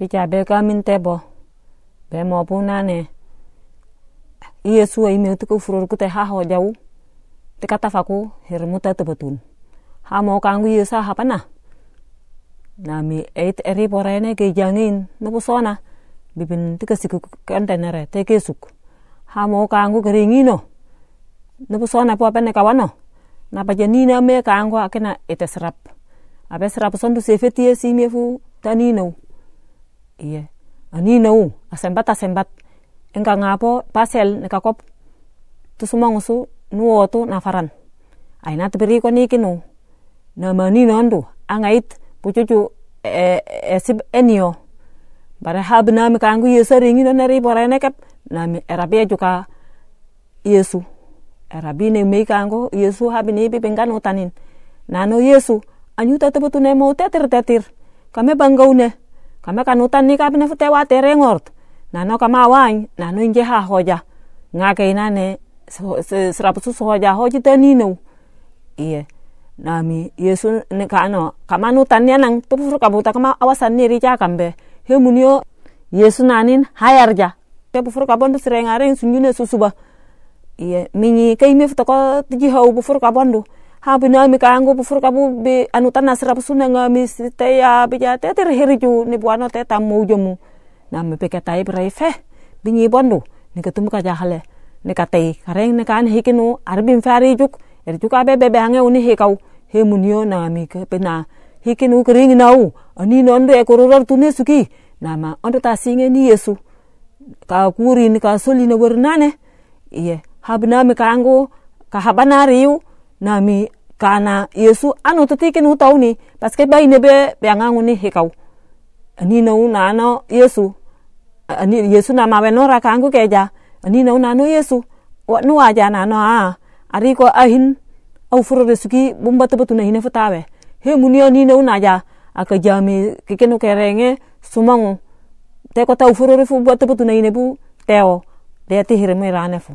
picha be ka min tebo be mo pu nane iye suwa ime tu ko furor kute ha ho jau. Te kata faku her muta te betun ha mo kangu iye sa ha pana na. Mi eit eri porene ke jangin no sona bibin tika siku kanda nere te ke suk. Ha mo kangu keringino no. Sona po apene kawano na pa janina me kangu akena ete serap. Abe serap sondu sefetie si me tanino iya anino asembat asembat. Engka ngapo pasel neka kop. Tu nuotu nafaran. Aina teberi ko ni kinu na mani nondu angait pucucu e, e, sib enio. Bare hab nami kangu yesu ringi no nari bora nekep. Nami erabi juga yesu. Erabi ne mei kangu yesu habi ni bibengkan utanin nano yesu anyuta tebetu ne mau tetir tetir. Kame bangaune kame kanutan ni kabine fute wa terengort nano kama wany nano inje ha hoja. Ngake inane serapu susu hoja hoji tanino iya nami yesu ne kano kama nutan ni anang tupufur kabuta kama awasan ni rica kambe. He munio yesu nanin hayarja te bufur kabondu sirengare sunyune susuba iya minyi kai me futako tiji hau bufur kabondu ha bina mi kango bufur kabu be anutan nasra suna ngami te ya bija te ter heriju ni buano te tamu jomu na me peke tai brai fe binyi bondu ni ketemu ka jahale ni katai kareng ni kan hikinu arbin fari juk er juk abe bebe hange uni hikau he munio na mi ke hikinu kering nau ani nondo e kororor tune suki nama ondo ta singe ni yesu. Ka kuri ni ka soli na wernane iye habna mi kango ka habana riu nami kana yesu anu tutikin utau ni paske bai ne be angangu ni hikau. Ani na una no yesu ani yesu na mawe nora kangu keja. Ani na una no yesu. Wa nu aja na no a ari ko ahin au furo de suki bumba tebetu na hine futawe. He munio ni na una aja aka jami kikenu kerenge sumangu. Te ko tau furo refu bua tebetu na hine bu teo de ti hireme rane fu